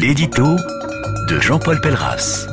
L'édito de Jean-Paul Pelleras.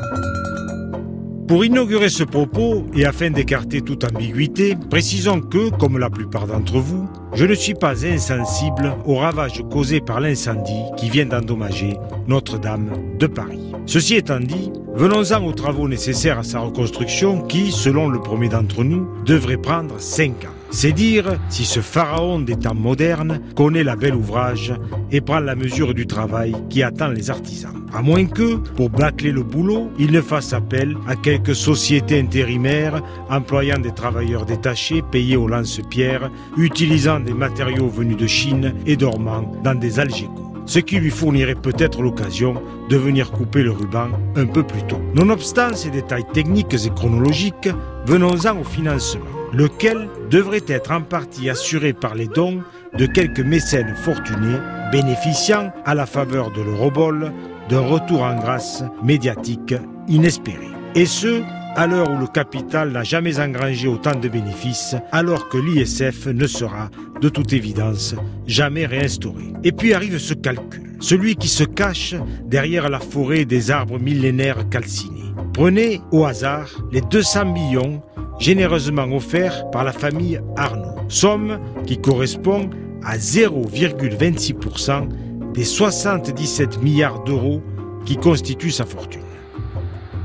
Pour inaugurer ce propos et afin d'écarter toute ambiguïté, précisons que, comme la plupart d'entre vous, je ne suis pas insensible aux ravages causés par l'incendie qui vient d'endommager Notre-Dame de Paris. Ceci étant dit, venons-en aux travaux nécessaires à sa reconstruction qui, selon le premier d'entre nous, devrait prendre 5 ans. C'est dire si ce pharaon des temps modernes connaît la belle ouvrage et prend la mesure du travail qui attend les artisans. À moins que, pour bâcler le boulot, il ne fasse appel à quelques sociétés intérimaires employant des travailleurs détachés payés au lance-pierre, utilisant des matériaux venus de Chine et dormant dans des algécos ce qui lui fournirait peut-être l'occasion de venir couper le ruban un peu plus tôt. Nonobstant ces détails techniques et chronologiques, venons-en au financement lequel devrait être en partie assuré par les dons de quelques mécènes fortunés bénéficiant à la faveur de l'Eurobol d'un retour en grâce médiatique inespéré. Et ce, à l'heure où le capital n'a jamais engrangé autant de bénéfices, alors que l'ISF ne sera, de toute évidence, jamais réinstauré. Et puis arrive ce calcul, celui qui se cache derrière la forêt des arbres millénaires calcinés. Prenez au hasard les 200 millions généreusement offert par la famille Arnaud, somme qui correspond à 0,26% des 77 milliards d'euros qui constituent sa fortune.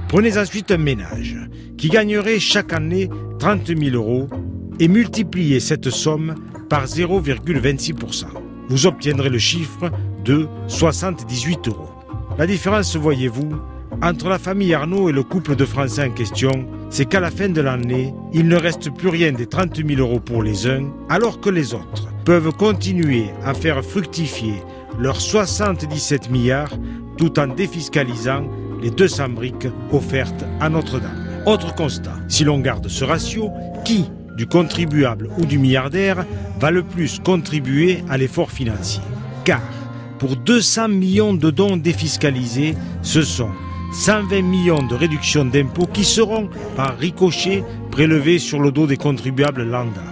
Prenez ensuite un ménage qui gagnerait chaque année 30 000 euros et multipliez cette somme par 0,26%. Vous obtiendrez le chiffre de 78 euros. La différence, voyez-vous, entre la famille Arnaud et le couple de Français en question, c'est qu'à la fin de l'année, il ne reste plus rien des 30 000 euros pour les uns, alors que les autres peuvent continuer à faire fructifier leurs 77 milliards tout en défiscalisant les 200 briques offertes à Notre-Dame. Autre constat, si l'on garde ce ratio, qui, du contribuable ou du milliardaire, va le plus contribuer à l'effort financier? Car, pour 200 millions de dons défiscalisés, ce sont 120 millions de réductions d'impôts qui seront, par ricochet, prélevés sur le dos des contribuables lambda.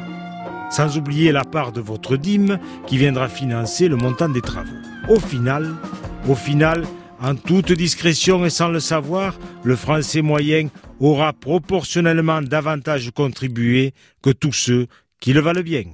Sans oublier la part de votre dîme qui viendra financer le montant des travaux. Au final, au final, en toute discrétion et sans le savoir, le français moyen aura proportionnellement davantage contribué que tous ceux qui le valent bien.